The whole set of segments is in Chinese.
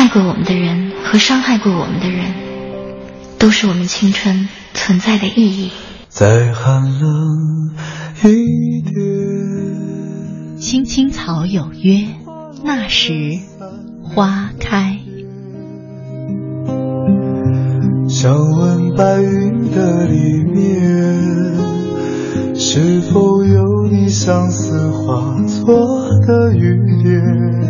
爱过我们的人和伤害过我们的人，都是我们青春存在的意义。再寒冷一点。青青草有约，那时花开。想问白云的里面，是否有你相思化作的雨点？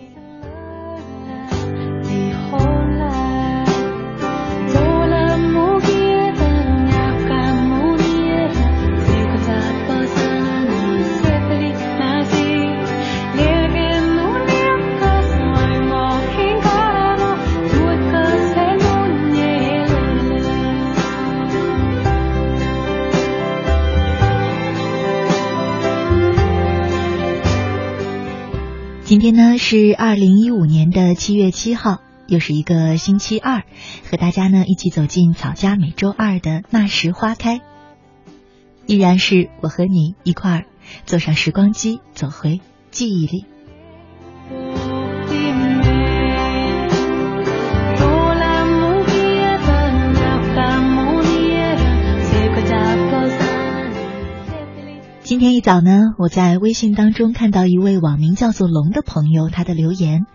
今天呢是二零一五年的七月七号，又是一个星期二，和大家呢一起走进草家每周二的那时花开，依然是我和你一块儿坐上时光机，走回记忆里。今天一早呢，我在微信当中看到一位网名叫做龙的朋友他的留言，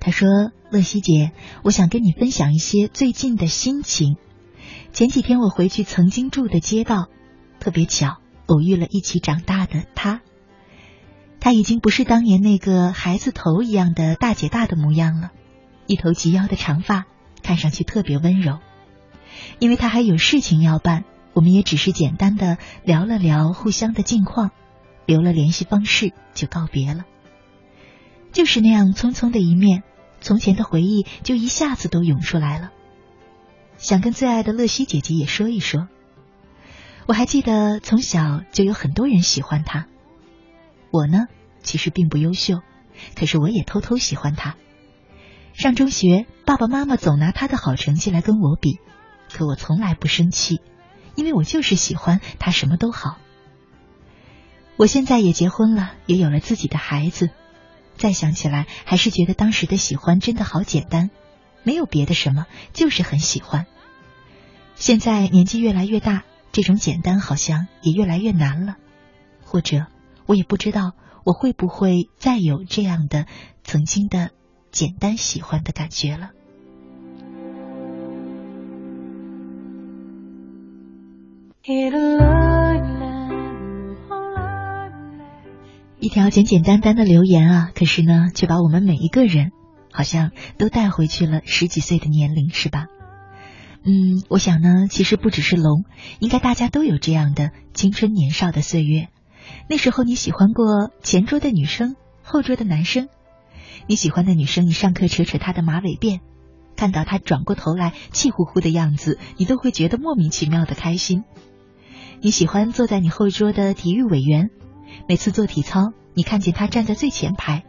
他说：“乐西姐，我想跟你分享一些最近的心情。前几天我回去曾经住的街道，特别巧偶遇了一起长大的他。他已经不是当年那个孩子头一样的大姐大的模样了，一头及腰的长发，看上去特别温柔。因为他还有事情要办。”我们也只是简单的聊了聊互相的近况，留了联系方式就告别了。就是那样匆匆的一面，从前的回忆就一下子都涌出来了。想跟最爱的乐西姐姐也说一说。我还记得从小就有很多人喜欢她，我呢其实并不优秀，可是我也偷偷喜欢她。上中学，爸爸妈妈总拿她的好成绩来跟我比，可我从来不生气。因为我就是喜欢他，什么都好。我现在也结婚了，也有了自己的孩子。再想起来，还是觉得当时的喜欢真的好简单，没有别的什么，就是很喜欢。现在年纪越来越大，这种简单好像也越来越难了。或者，我也不知道我会不会再有这样的曾经的简单喜欢的感觉了。一条简简单单的留言啊，可是呢，却把我们每一个人好像都带回去了十几岁的年龄，是吧？嗯，我想呢，其实不只是龙，应该大家都有这样的青春年少的岁月。那时候你喜欢过前桌的女生，后桌的男生。你喜欢的女生，你上课扯扯她的马尾辫，看到她转过头来气呼呼的样子，你都会觉得莫名其妙的开心。你喜欢坐在你后桌的体育委员，每次做体操，你看见他站在最前排，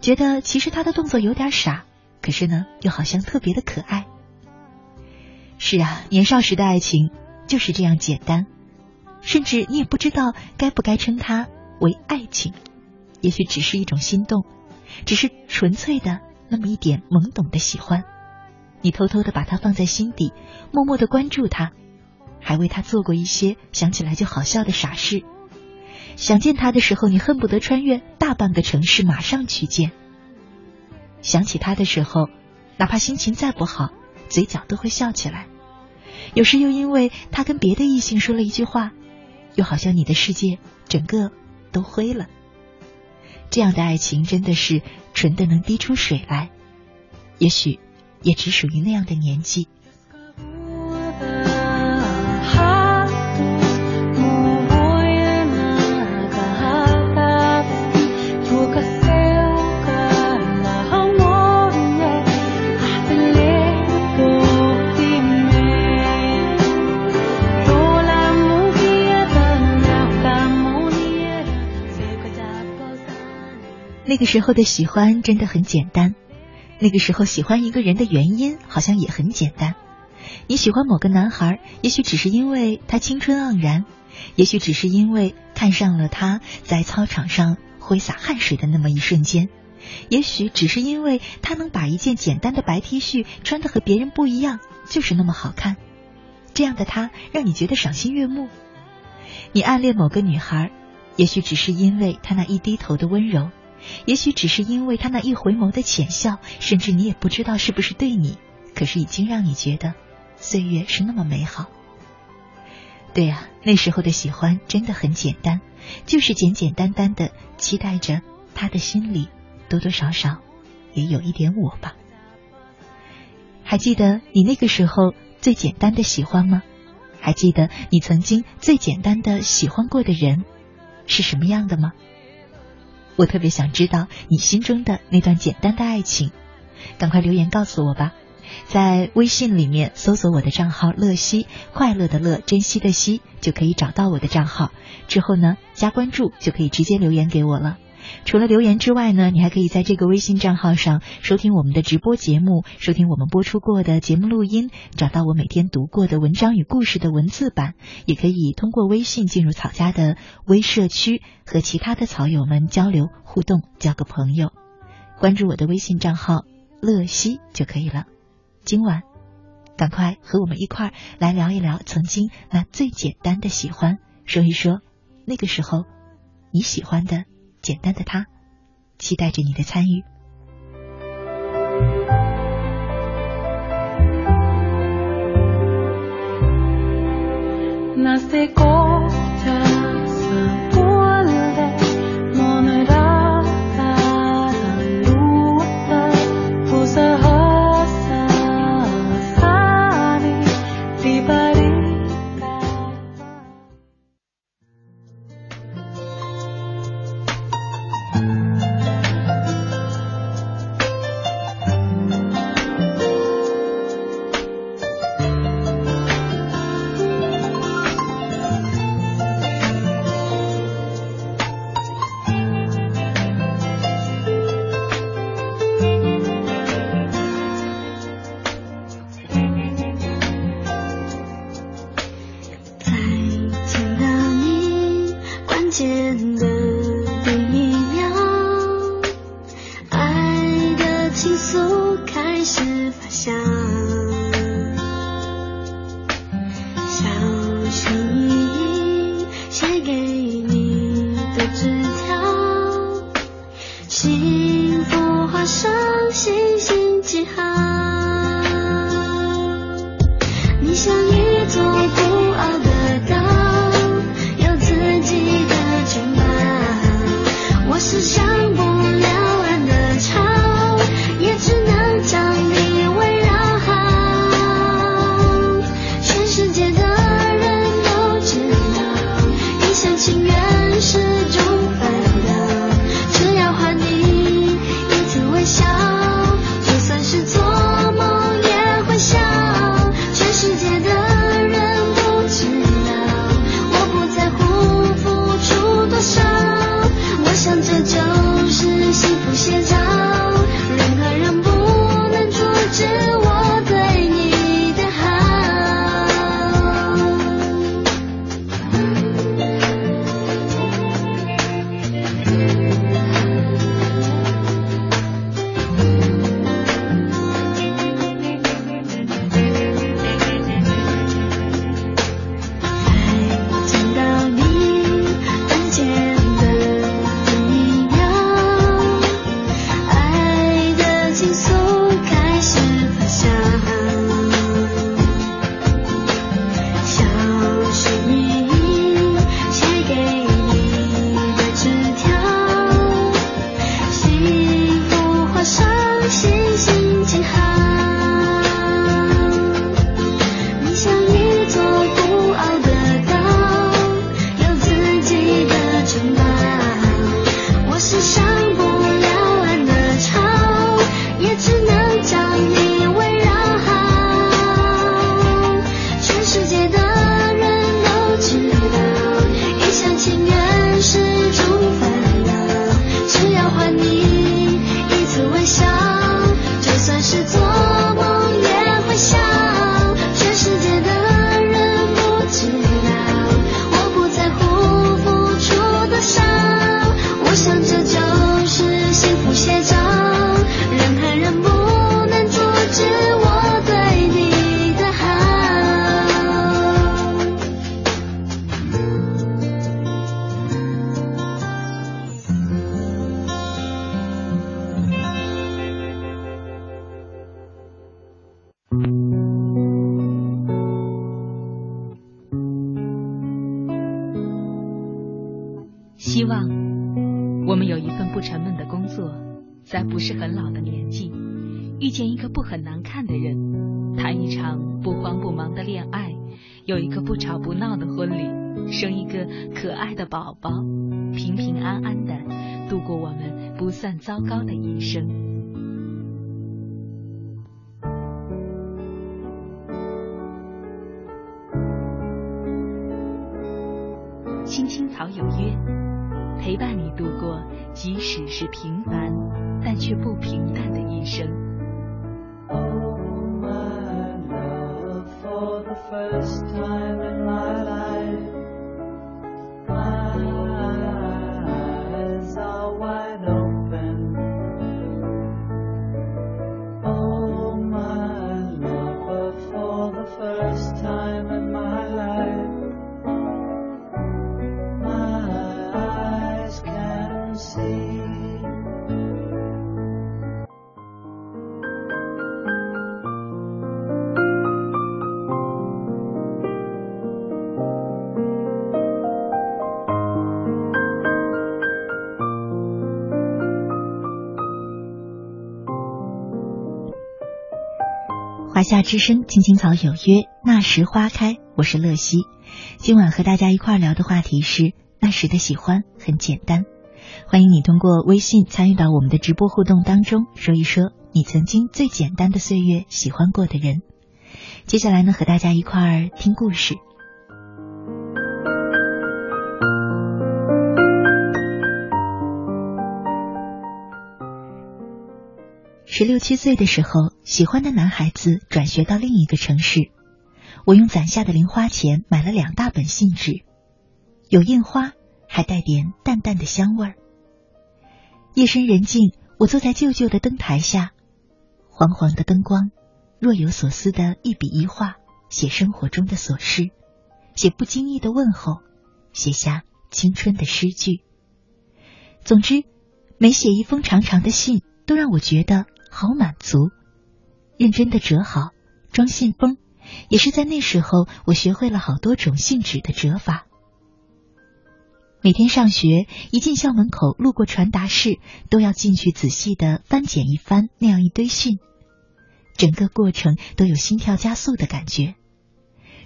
觉得其实他的动作有点傻，可是呢，又好像特别的可爱。是啊，年少时的爱情就是这样简单，甚至你也不知道该不该称它为爱情，也许只是一种心动，只是纯粹的那么一点懵懂的喜欢。你偷偷的把它放在心底，默默的关注他，还为他做过一些想起来就好笑的傻事。想见他的时候，你恨不得穿越大半个城市马上去见。想起他的时候，哪怕心情再不好。嘴角都会笑起来，有时又因为他跟别的异性说了一句话，又好像你的世界整个都灰了。这样的爱情真的是纯的能滴出水来，也许也只属于那样的年纪。那个时候的喜欢真的很简单，那个时候喜欢一个人的原因好像也很简单。你喜欢某个男孩，也许只是因为他青春盎然，也许只是因为看上了他在操场上挥洒汗水的那么一瞬间，也许只是因为他能把一件简单的白 T 恤穿的和别人不一样，就是那么好看。这样的他让你觉得赏心悦目。你暗恋某个女孩，也许只是因为她那一低头的温柔。也许只是因为他那一回眸的浅笑，甚至你也不知道是不是对你，可是已经让你觉得岁月是那么美好。对呀，那时候的喜欢真的很简单，就是简简单单的期待着他的心里多多少少也有一点我吧。还记得你那个时候最简单的喜欢吗？还记得你曾经最简单的喜欢过的人是什么样的吗？我特别想知道你心中的那段简单的爱情，赶快留言告诉我吧，在微信里面搜索我的账号“乐西”，快乐的乐，珍惜的惜，就可以找到我的账号。之后呢，加关注就可以直接留言给我了。除了留言之外呢，你还可以在这个微信账号上收听我们的直播节目，收听我们播出过的节目录音，找到我每天读过的文章与故事的文字版，也可以通过微信进入草家的微社区，和其他的草友们交流互动，交个朋友。关注我的微信账号乐西就可以了。今晚，赶快和我们一块来聊一聊曾经那最简单的喜欢，说一说那个时候你喜欢的。简单的他期待着你的参与。那些的宝宝，平平安安的度过我们不算糟糕的一生。青青草有约，陪伴你度过，即使是平凡，但却不平淡的一生。华夏之声，青青草有约，那时花开。我是乐西，今晚和大家一块聊的话题是那时的喜欢很简单。欢迎你通过微信参与到我们的直播互动当中，说一说你曾经最简单的岁月喜欢过的人。接下来呢，和大家一块儿听故事。十六七岁的时候，喜欢的男孩子转学到另一个城市，我用攒下的零花钱买了两大本信纸，有印花，还带点淡淡的香味儿。夜深人静，我坐在旧旧的灯台下，黄黄的灯光，若有所思的一笔一画，写生活中的琐事，写不经意的问候，写下青春的诗句。总之，每写一封长长的信，都让我觉得。好满足，认真的折好，装信封，也是在那时候，我学会了好多种信纸的折法。每天上学，一进校门口，路过传达室，都要进去仔细的翻检一番那样一堆信，整个过程都有心跳加速的感觉。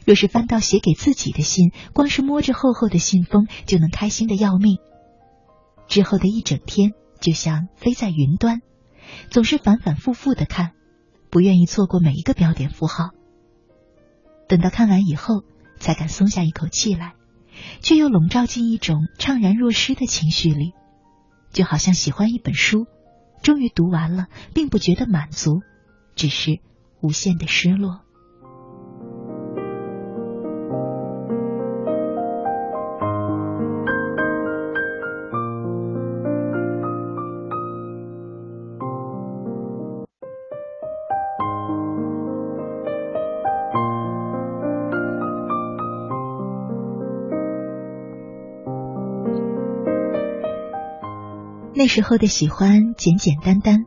若是翻到写给自己的信，光是摸着厚厚的信封，就能开心的要命。之后的一整天，就像飞在云端。总是反反复复的看，不愿意错过每一个标点符号。等到看完以后，才敢松下一口气来，却又笼罩进一种怅然若失的情绪里，就好像喜欢一本书，终于读完了，并不觉得满足，只是无限的失落。时候的喜欢简简单单，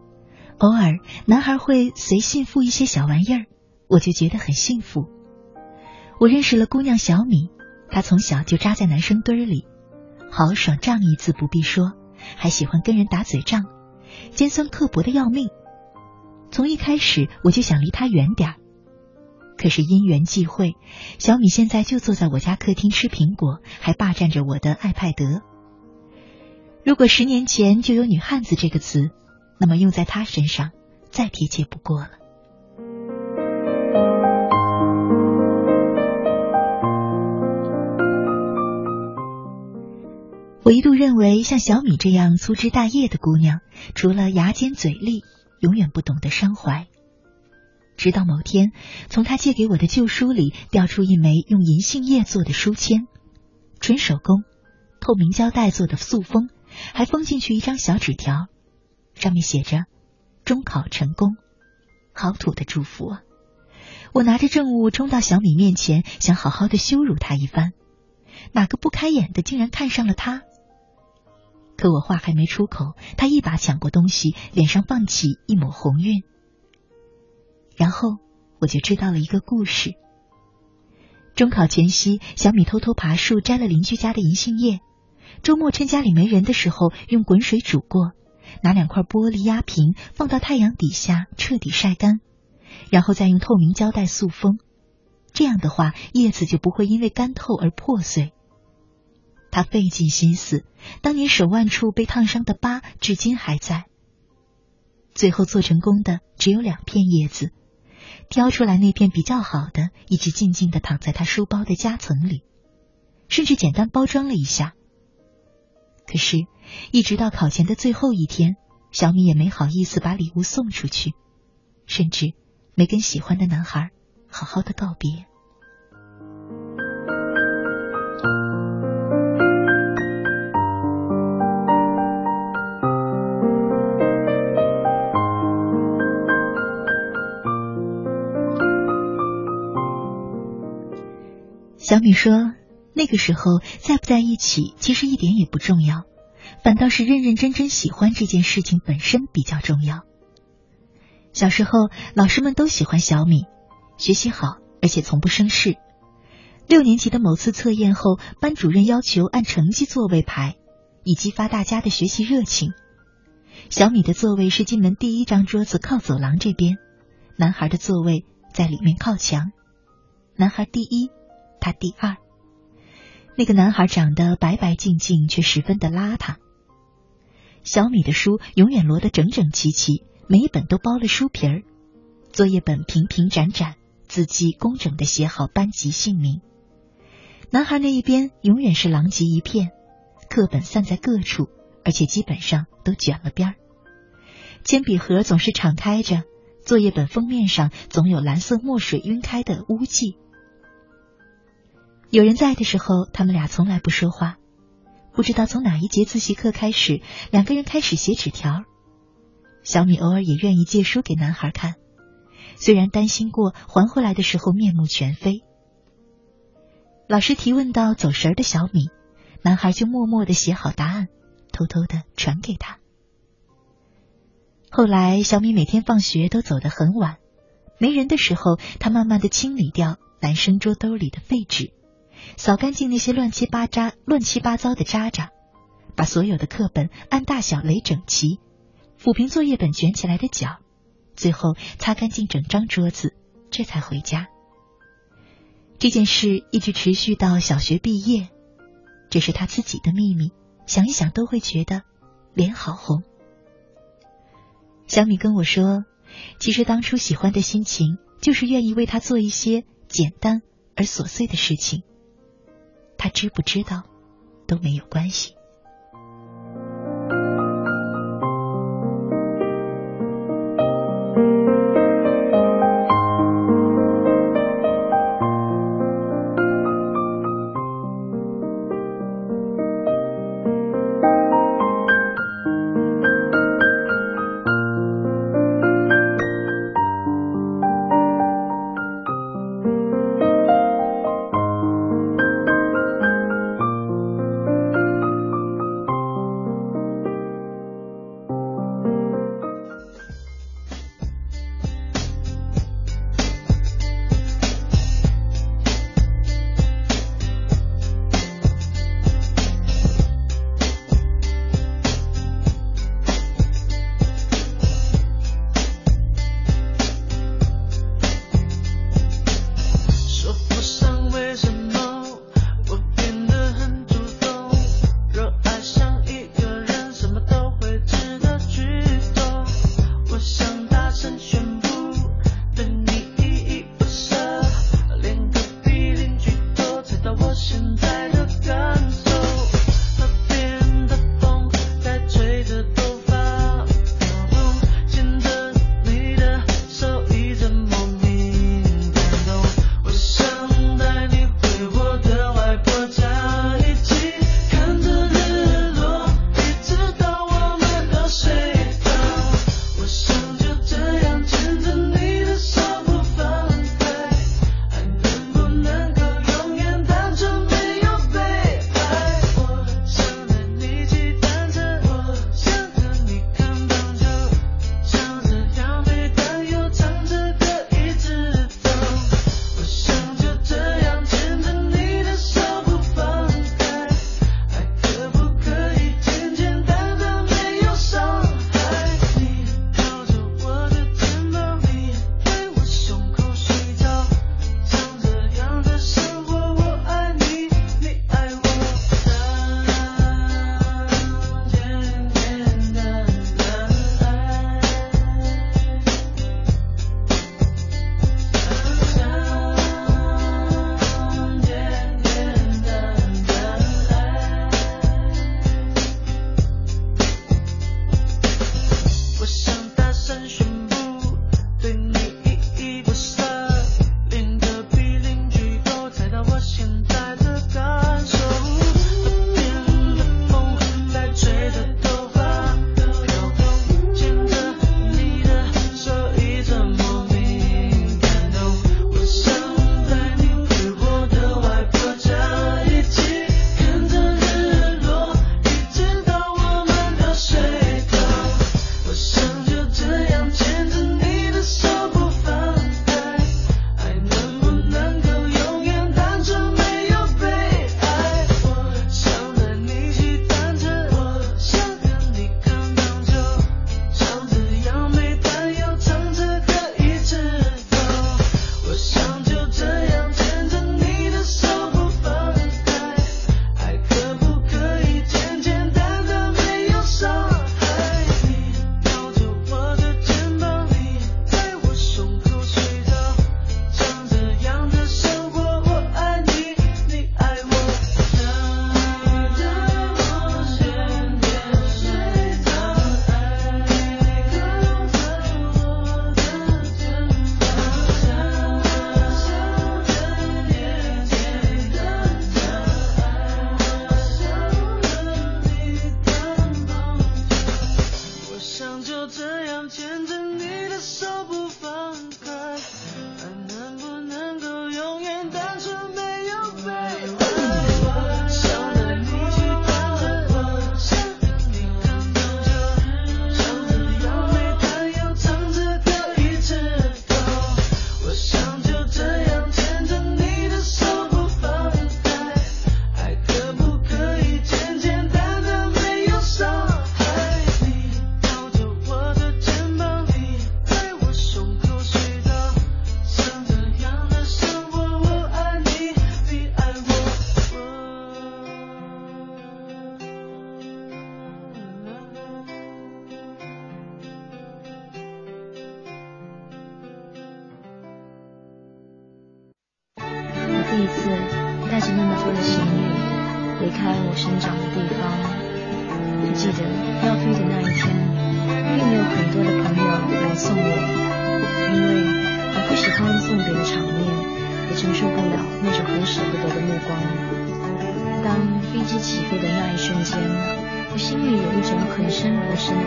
偶尔男孩会随信附一些小玩意儿，我就觉得很幸福。我认识了姑娘小米，她从小就扎在男生堆里，豪爽仗义自不必说，还喜欢跟人打嘴仗，尖酸刻薄的要命。从一开始我就想离她远点儿，可是因缘际会，小米现在就坐在我家客厅吃苹果，还霸占着我的爱派德。如果十年前就有“女汉子”这个词，那么用在她身上再贴切不过了。我一度认为像小米这样粗枝大叶的姑娘，除了牙尖嘴利，永远不懂得伤怀。直到某天，从她借给我的旧书里掉出一枚用银杏叶做的书签，纯手工，透明胶带做的塑封。还封进去一张小纸条，上面写着“中考成功”，好土的祝福啊！我拿着证物冲到小米面前，想好好的羞辱他一番。哪个不开眼的竟然看上了他？可我话还没出口，他一把抢过东西，脸上放起一抹红晕。然后我就知道了一个故事：中考前夕，小米偷偷爬树摘了邻居家的银杏叶。周末趁家里没人的时候用滚水煮过，拿两块玻璃压平，放到太阳底下彻底晒干，然后再用透明胶带塑封。这样的话，叶子就不会因为干透而破碎。他费尽心思，当年手腕处被烫伤的疤至今还在。最后做成功的只有两片叶子，挑出来那片比较好的，一直静静的躺在他书包的夹层里，甚至简单包装了一下。可是，一直到考前的最后一天，小米也没好意思把礼物送出去，甚至没跟喜欢的男孩好好的告别。小米说：“那个时候在不在一起，其实一点也不重要，反倒是认认真真喜欢这件事情本身比较重要。小时候，老师们都喜欢小米，学习好，而且从不生事。六年级的某次测验后，班主任要求按成绩座位排，以激发大家的学习热情。小米的座位是进门第一张桌子靠走廊这边，男孩的座位在里面靠墙，男孩第一。”他第二，那个男孩长得白白净净，却十分的邋遢。小米的书永远摞得整整齐齐，每一本都包了书皮儿，作业本平平展展，字迹工整的写好班级姓名。男孩那一边永远是狼藉一片，课本散在各处，而且基本上都卷了边儿。铅笔盒总是敞开着，作业本封面上总有蓝色墨水晕开的污迹。有人在的时候，他们俩从来不说话。不知道从哪一节自习课开始，两个人开始写纸条。小米偶尔也愿意借书给男孩看，虽然担心过还回来的时候面目全非。老师提问到走神的小米，男孩就默默的写好答案，偷偷的传给他。后来，小米每天放学都走得很晚，没人的时候，他慢慢的清理掉男生桌兜里的废纸。扫干净那些乱七八渣、乱七八糟的渣渣，把所有的课本按大小垒整齐，抚平作业本卷起来的角，最后擦干净整张桌子，这才回家。这件事一直持续到小学毕业，这是他自己的秘密，想一想都会觉得脸好红。小米跟我说，其实当初喜欢的心情，就是愿意为他做一些简单而琐碎的事情。他知不知道都没有关系。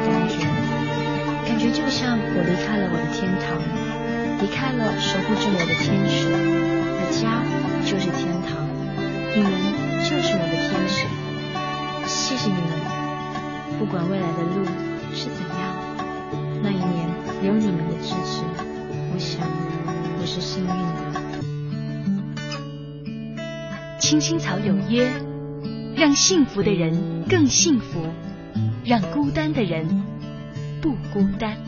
感觉，感觉就像我离开了我的天堂，离开了守护着我的天使，我家就是天堂，你们就是我的天使，谢谢你们，不管未来的路是怎样，那一年有你们的支持，我想我是幸运的。青青草有约。让幸福的人更幸福，让孤单的人不孤单。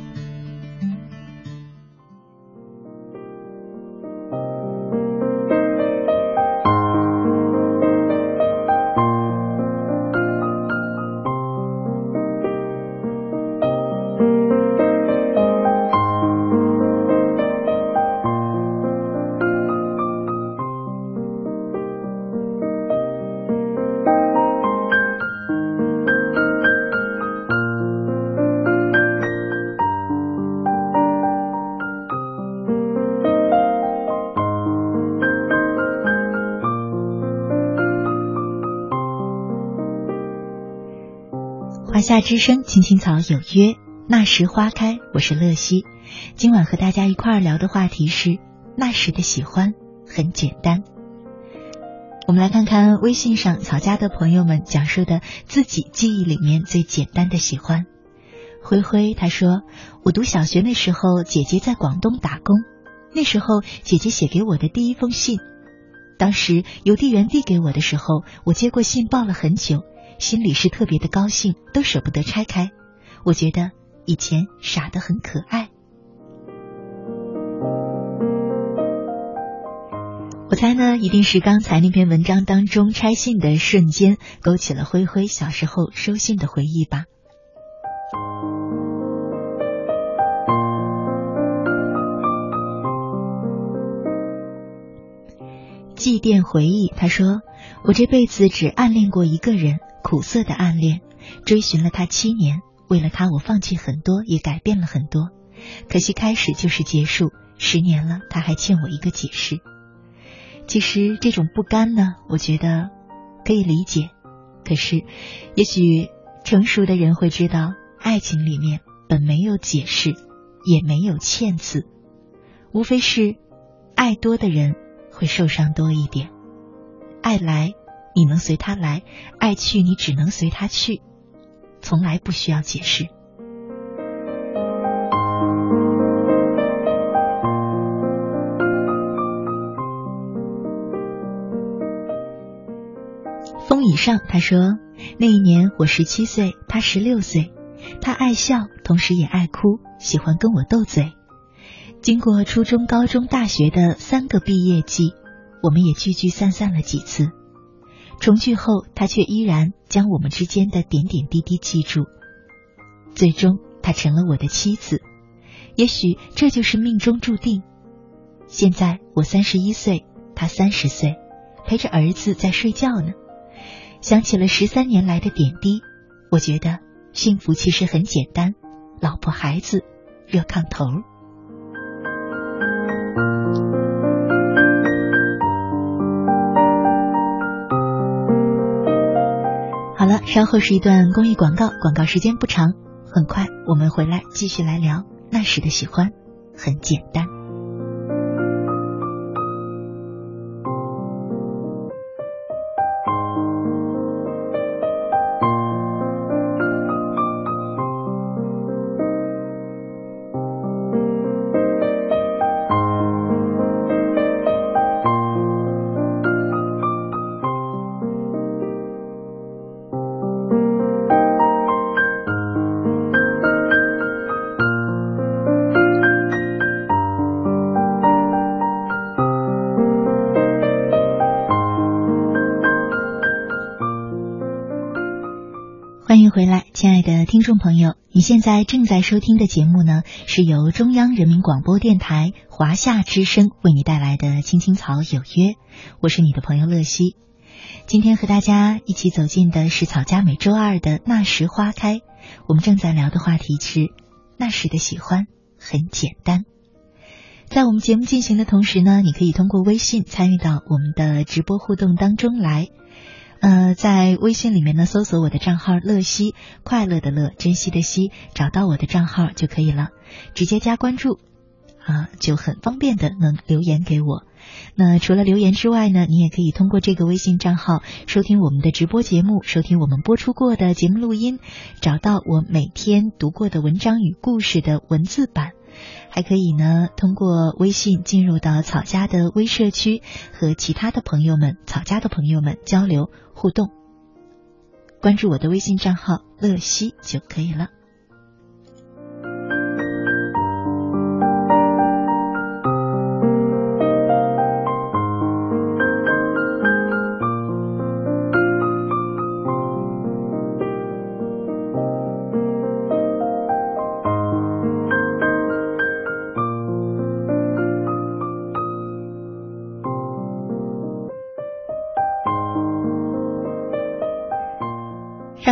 之声，青青草有约，那时花开。我是乐西，今晚和大家一块儿聊的话题是那时的喜欢很简单。我们来看看微信上曹家的朋友们讲述的自己记忆里面最简单的喜欢。灰灰他说，我读小学那时候，姐姐在广东打工，那时候姐姐写给我的第一封信，当时邮递员递给我的时候，我接过信抱了很久。心里是特别的高兴，都舍不得拆开。我觉得以前傻的很可爱。我猜呢，一定是刚才那篇文章当中拆信的瞬间，勾起了灰灰小时候收信的回忆吧。祭奠回忆，他说：“我这辈子只暗恋过一个人。”苦涩的暗恋，追寻了他七年，为了他我放弃很多，也改变了很多。可惜开始就是结束，十年了，他还欠我一个解释。其实这种不甘呢，我觉得可以理解。可是，也许成熟的人会知道，爱情里面本没有解释，也没有欠字，无非是爱多的人会受伤多一点，爱来。你能随他来，爱去你只能随他去，从来不需要解释。风以上，他说那一年我十七岁，他十六岁，他爱笑，同时也爱哭，喜欢跟我斗嘴。经过初中、高中、大学的三个毕业季，我们也聚聚散散了几次。重聚后，他却依然将我们之间的点点滴滴记住。最终，她成了我的妻子。也许这就是命中注定。现在我三十一岁，他三十岁，陪着儿子在睡觉呢。想起了十三年来的点滴，我觉得幸福其实很简单：老婆孩子，热炕头。稍后是一段公益广告，广告时间不长，很快我们回来继续来聊那时的喜欢，很简单。正在收听的节目呢，是由中央人民广播电台华夏之声为你带来的《青青草有约》，我是你的朋友乐西。今天和大家一起走进的是草家每周二的那时花开。我们正在聊的话题是那时的喜欢很简单。在我们节目进行的同时呢，你可以通过微信参与到我们的直播互动当中来。呃，在微信里面呢，搜索我的账号“乐西”，快乐的乐，珍惜的惜，找到我的账号就可以了，直接加关注，啊，就很方便的能留言给我。那除了留言之外呢，你也可以通过这个微信账号收听我们的直播节目，收听我们播出过的节目录音，找到我每天读过的文章与故事的文字版。还可以呢，通过微信进入到草家的微社区，和其他的朋友们、草家的朋友们交流互动。关注我的微信账号“乐西”就可以了。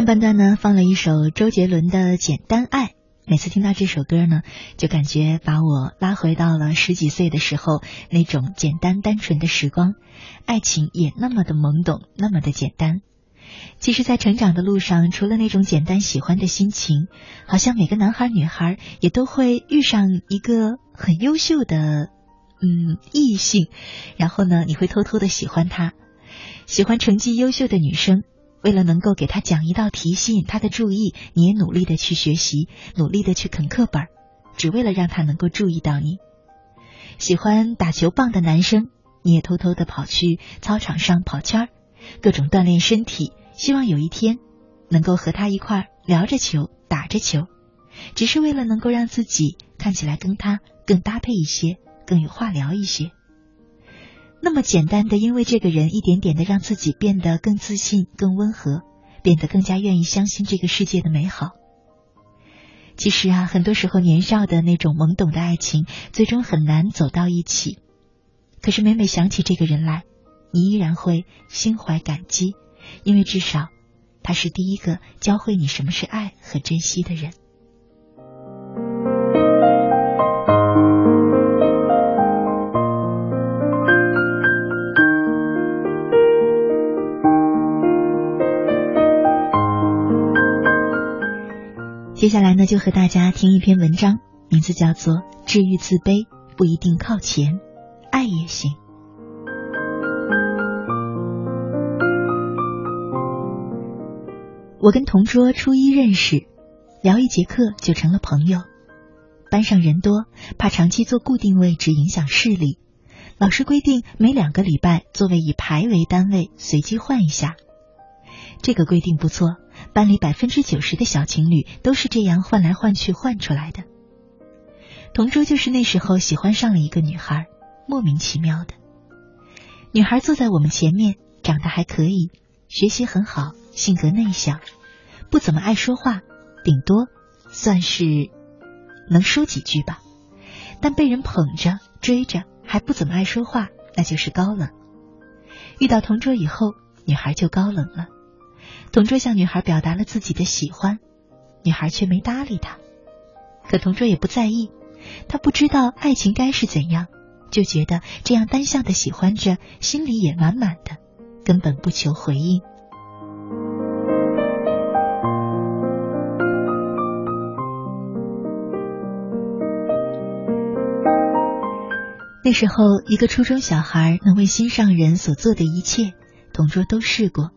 半段呢，放了一首周杰伦的《简单爱》。每次听到这首歌呢，就感觉把我拉回到了十几岁的时候那种简单单纯的时光，爱情也那么的懵懂，那么的简单。其实，在成长的路上，除了那种简单喜欢的心情，好像每个男孩女孩也都会遇上一个很优秀的嗯异性，然后呢，你会偷偷的喜欢他，喜欢成绩优秀的女生。为了能够给他讲一道题，吸引他的注意，你也努力的去学习，努力的去啃课本，只为了让他能够注意到你。喜欢打球棒的男生，你也偷偷的跑去操场上跑圈儿，各种锻炼身体，希望有一天能够和他一块聊着球，打着球，只是为了能够让自己看起来跟他更搭配一些，更有话聊一些。那么简单的，因为这个人一点点的让自己变得更自信、更温和，变得更加愿意相信这个世界的美好。其实啊，很多时候年少的那种懵懂的爱情，最终很难走到一起。可是每每想起这个人来，你依然会心怀感激，因为至少他是第一个教会你什么是爱和珍惜的人。接下来呢，就和大家听一篇文章，名字叫做《治愈自卑不一定靠钱，爱也行》。我跟同桌初一认识，聊一节课就成了朋友。班上人多，怕长期坐固定位置影响视力，老师规定每两个礼拜座位以排为单位，随机换一下。这个规定不错。班里百分之九十的小情侣都是这样换来换去换出来的。同桌就是那时候喜欢上了一个女孩，莫名其妙的。女孩坐在我们前面，长得还可以，学习很好，性格内向，不怎么爱说话，顶多算是能说几句吧。但被人捧着追着还不怎么爱说话，那就是高冷。遇到同桌以后，女孩就高冷了。同桌向女孩表达了自己的喜欢，女孩却没搭理他。可同桌也不在意，他不知道爱情该是怎样，就觉得这样单向的喜欢着，心里也满满的，根本不求回应。那时候，一个初中小孩能为心上人所做的一切，同桌都试过。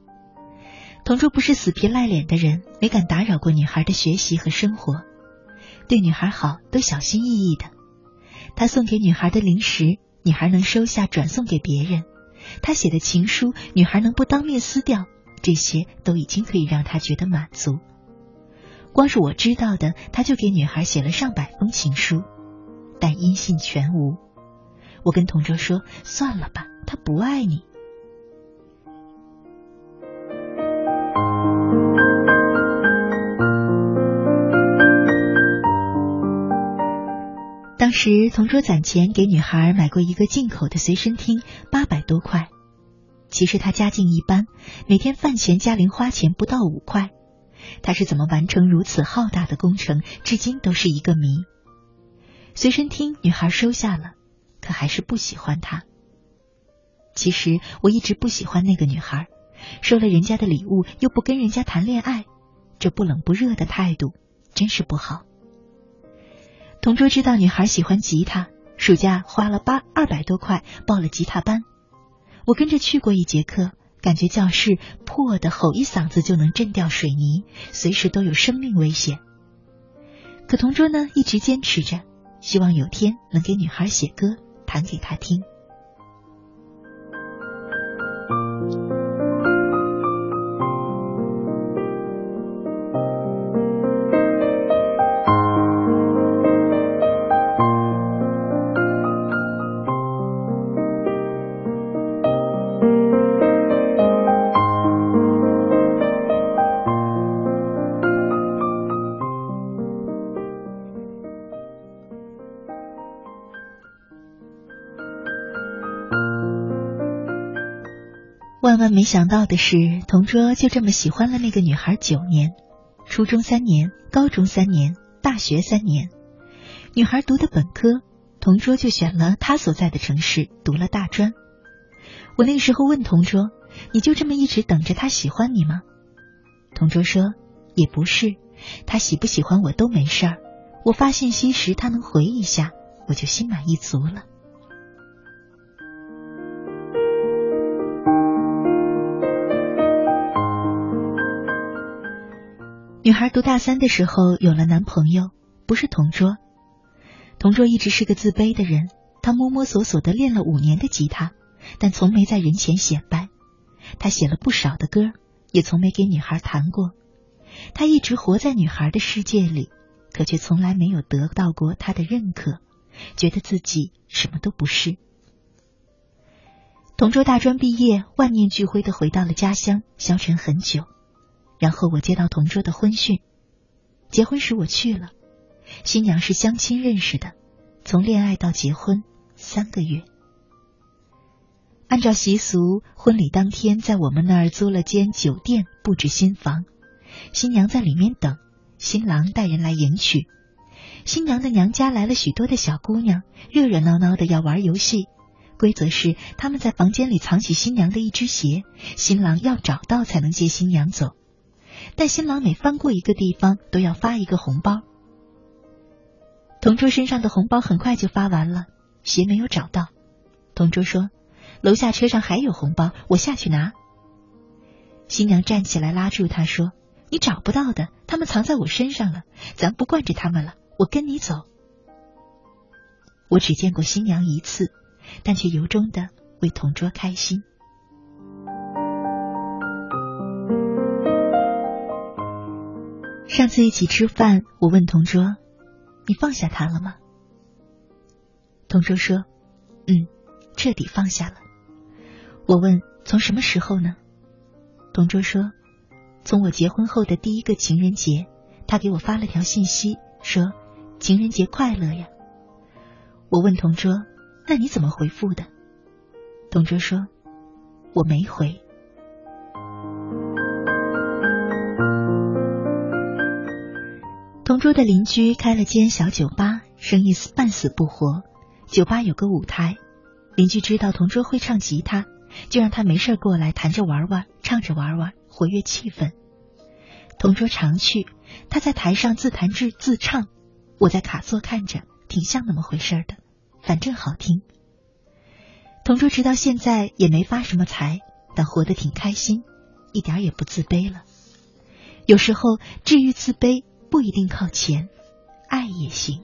同桌不是死皮赖脸的人，没敢打扰过女孩的学习和生活，对女孩好都小心翼翼的。他送给女孩的零食，女孩能收下转送给别人；他写的情书，女孩能不当面撕掉，这些都已经可以让他觉得满足。光是我知道的，他就给女孩写了上百封情书，但音信全无。我跟同桌说：“算了吧，他不爱你。”当时同桌攒钱给女孩买过一个进口的随身听，八百多块。其实他家境一般，每天饭钱加零花钱不到五块。他是怎么完成如此浩大的工程，至今都是一个谜。随身听女孩收下了，可还是不喜欢他。其实我一直不喜欢那个女孩，收了人家的礼物又不跟人家谈恋爱，这不冷不热的态度真是不好。同桌知道女孩喜欢吉他，暑假花了八二百多块报了吉他班，我跟着去过一节课，感觉教室破的吼一嗓子就能震掉水泥，随时都有生命危险。可同桌呢一直坚持着，希望有天能给女孩写歌，弹给她听。没想到的是，同桌就这么喜欢了那个女孩九年，初中三年，高中三年，大学三年。女孩读的本科，同桌就选了她所在的城市读了大专。我那时候问同桌：“你就这么一直等着他喜欢你吗？”同桌说：“也不是，他喜不喜欢我都没事儿。我发信息时他能回一下，我就心满意足了。”女孩读大三的时候有了男朋友，不是同桌。同桌一直是个自卑的人，他摸摸索索的练了五年的吉他，但从没在人前显摆。他写了不少的歌，也从没给女孩弹过。他一直活在女孩的世界里，可却从来没有得到过她的认可，觉得自己什么都不是。同桌大专毕业，万念俱灰的回到了家乡，消沉很久。然后我接到同桌的婚讯，结婚时我去了，新娘是相亲认识的，从恋爱到结婚三个月。按照习俗，婚礼当天在我们那儿租了间酒店布置新房，新娘在里面等，新郎带人来迎娶。新娘的娘家来了许多的小姑娘，热热闹闹的要玩游戏，规则是他们在房间里藏起新娘的一只鞋，新郎要找到才能接新娘走。但新郎每翻过一个地方，都要发一个红包。同桌身上的红包很快就发完了，鞋没有找到。同桌说：“楼下车上还有红包，我下去拿。”新娘站起来拉住他说：“你找不到的，他们藏在我身上了，咱不惯着他们了，我跟你走。”我只见过新娘一次，但却由衷的为同桌开心。上次一起吃饭，我问同桌：“你放下他了吗？”同桌说：“嗯，彻底放下了。”我问：“从什么时候呢？”同桌说：“从我结婚后的第一个情人节，他给我发了条信息，说情人节快乐呀。”我问同桌：“那你怎么回复的？”同桌说：“我没回。”同桌的邻居开了间小酒吧，生意半死不活。酒吧有个舞台，邻居知道同桌会唱吉他，就让他没事过来弹着玩玩，唱着玩玩，活跃气氛。同桌常去，他在台上自弹自自唱，我在卡座看着，挺像那么回事的，反正好听。同桌直到现在也没发什么财，但活得挺开心，一点也不自卑了。有时候治愈自卑。不一定靠钱，爱也行。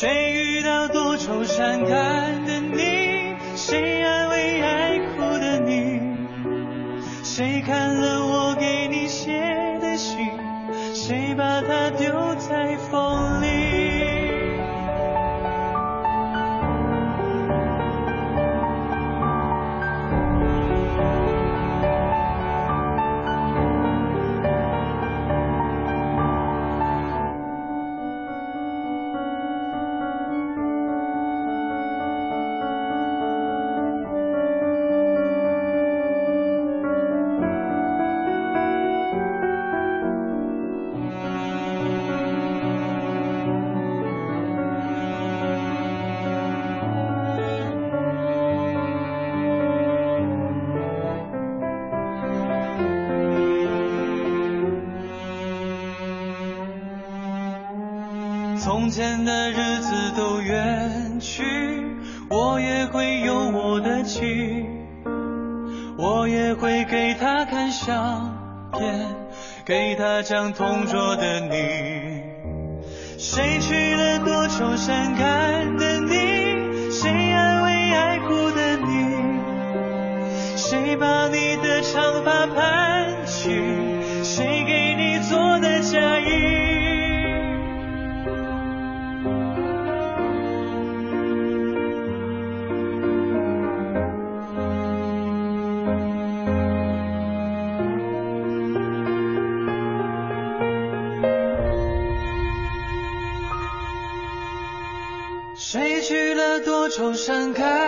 谁遇到多愁善感的你？谁安慰爱哭的你？谁看了从前的日子都远去，我也会有我的情，我也会给他看相片，给他讲同桌的你。谁娶了多愁善感的你？谁安慰爱哭的你？谁把你的长发盘盛开。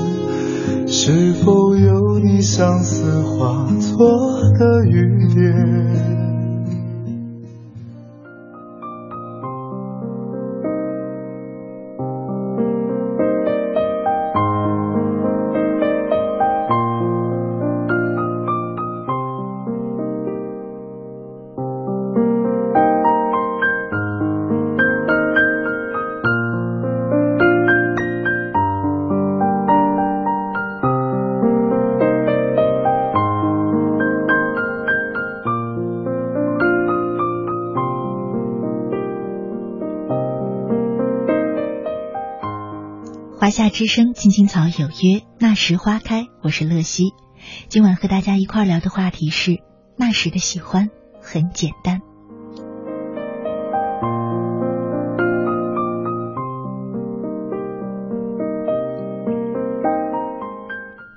是否有你相思化作的雨点？夏之声，青青草有约，那时花开。我是乐西，今晚和大家一块聊的话题是那时的喜欢很简单。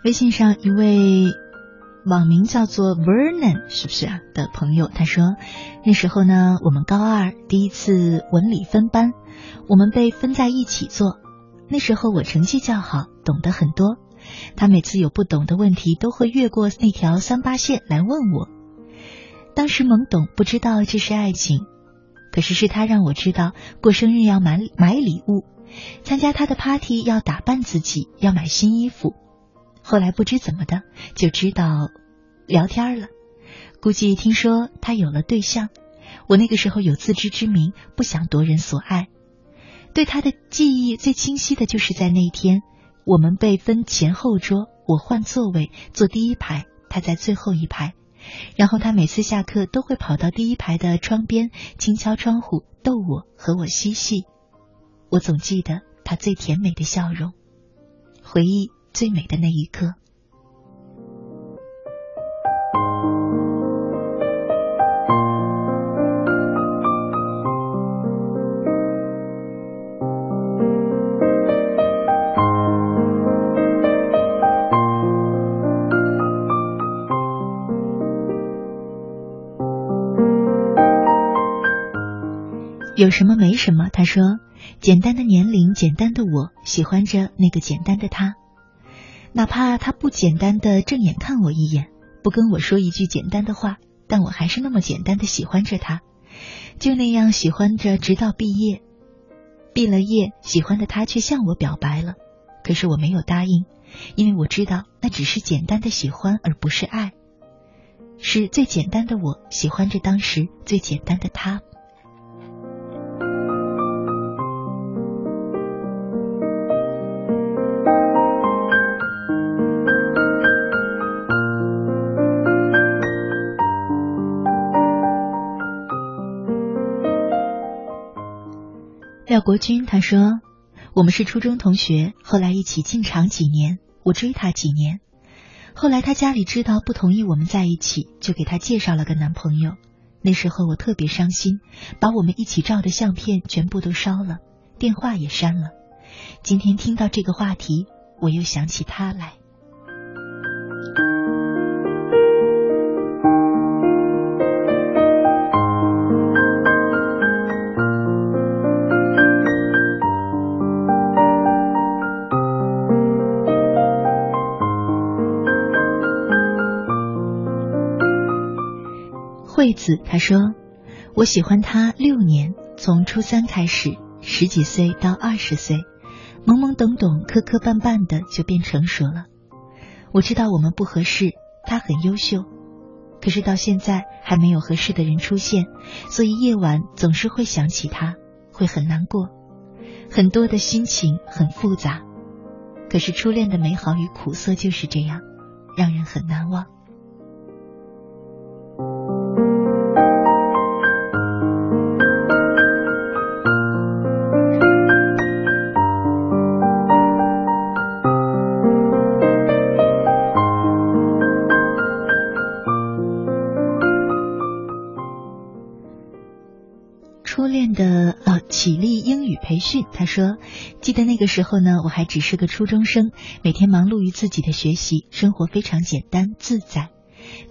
微信上一位网名叫做 Vernon，是不是啊？的朋友他说，那时候呢，我们高二第一次文理分班，我们被分在一起做。那时候我成绩较好，懂得很多。他每次有不懂的问题，都会越过那条三八线来问我。当时懵懂，不知道这是爱情。可是是他让我知道，过生日要买买礼物，参加他的 party 要打扮自己，要买新衣服。后来不知怎么的，就知道聊天了。估计听说他有了对象。我那个时候有自知之明，不想夺人所爱。对他的记忆最清晰的就是在那天，我们被分前后桌，我换座位坐第一排，他在最后一排。然后他每次下课都会跑到第一排的窗边，轻敲窗户逗我和我嬉戏。我总记得他最甜美的笑容，回忆最美的那一刻。有什么没什么，他说，简单的年龄，简单的我，喜欢着那个简单的他，哪怕他不简单的正眼看我一眼，不跟我说一句简单的话，但我还是那么简单的喜欢着他，就那样喜欢着，直到毕业，毕了业，喜欢的他却向我表白了，可是我没有答应，因为我知道那只是简单的喜欢，而不是爱，是最简单的我喜欢着当时最简单的他。廖国军他说：“我们是初中同学，后来一起进厂几年，我追他几年。后来他家里知道不同意我们在一起，就给他介绍了个男朋友。那时候我特别伤心，把我们一起照的相片全部都烧了，电话也删了。今天听到这个话题，我又想起他来。”惠子他说：“我喜欢他六年，从初三开始，十几岁到二十岁，懵懵懂懂、磕磕绊绊的就变成熟了。我知道我们不合适，他很优秀，可是到现在还没有合适的人出现，所以夜晚总是会想起他，会很难过，很多的心情很复杂。可是初恋的美好与苦涩就是这样，让人很难忘。”培训，他说：“记得那个时候呢，我还只是个初中生，每天忙碌于自己的学习，生活非常简单自在，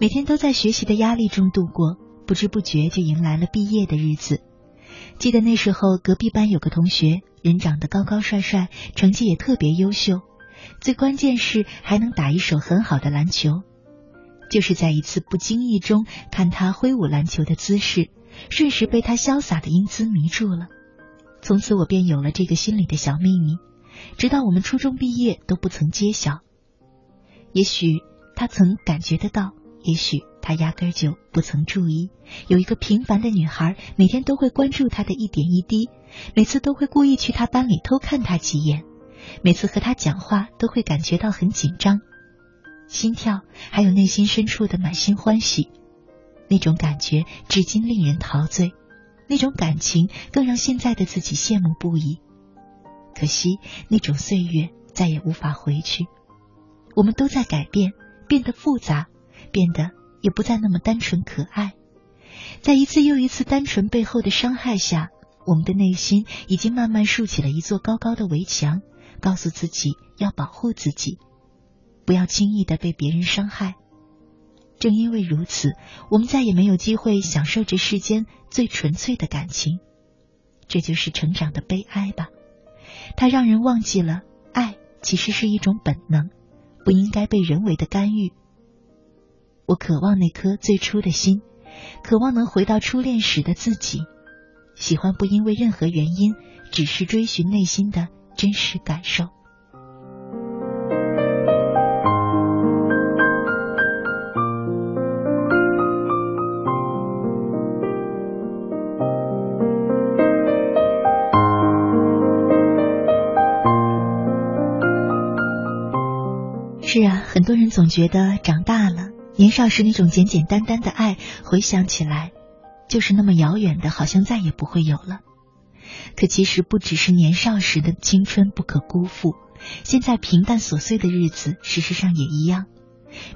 每天都在学习的压力中度过。不知不觉就迎来了毕业的日子。记得那时候，隔壁班有个同学，人长得高高帅帅，成绩也特别优秀，最关键是还能打一手很好的篮球。就是在一次不经意中看他挥舞篮球的姿势，瞬时被他潇洒的英姿迷住了。从此我便有了这个心里的小秘密，直到我们初中毕业都不曾揭晓。也许他曾感觉得到，也许他压根就不曾注意。有一个平凡的女孩，每天都会关注他的一点一滴，每次都会故意去他班里偷看他几眼，每次和他讲话都会感觉到很紧张，心跳还有内心深处的满心欢喜，那种感觉至今令人陶醉，那种感情更让现在的自己羡慕不已。可惜那种岁月再也无法回去。我们都在改变，变得复杂，变得也不再那么单纯可爱。在一次又一次单纯背后的伤害下，我们的内心已经慢慢竖起了一座高高的围墙，告诉自己要保护自己，不要轻易的被别人伤害。正因为如此，我们再也没有机会享受这世间最纯粹的感情。这就是成长的悲哀吧，它让人忘记了爱其实是一种本能。不应该被人为的干预。我渴望那颗最初的心，渴望能回到初恋时的自己，喜欢不因为任何原因，只是追寻内心的真实感受。很多人总觉得长大了，年少时那种简简单单的爱，回想起来就是那么遥远的，好像再也不会有了。可其实不只是年少时的青春不可辜负，现在平淡琐碎的日子，事实上也一样。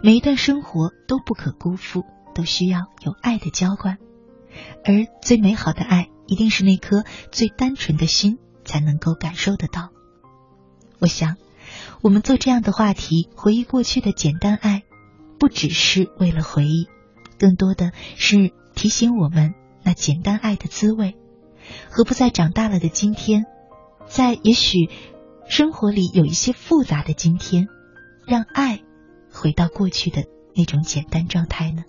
每一段生活都不可辜负，都需要有爱的浇灌。而最美好的爱，一定是那颗最单纯的心才能够感受得到。我想。我们做这样的话题，回忆过去的简单爱，不只是为了回忆，更多的是提醒我们那简单爱的滋味。何不在长大了的今天，在也许生活里有一些复杂的今天，让爱回到过去的那种简单状态呢？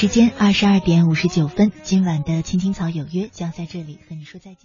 时间二十二点五十九分，今晚的青青草有约将在这里和你说再见。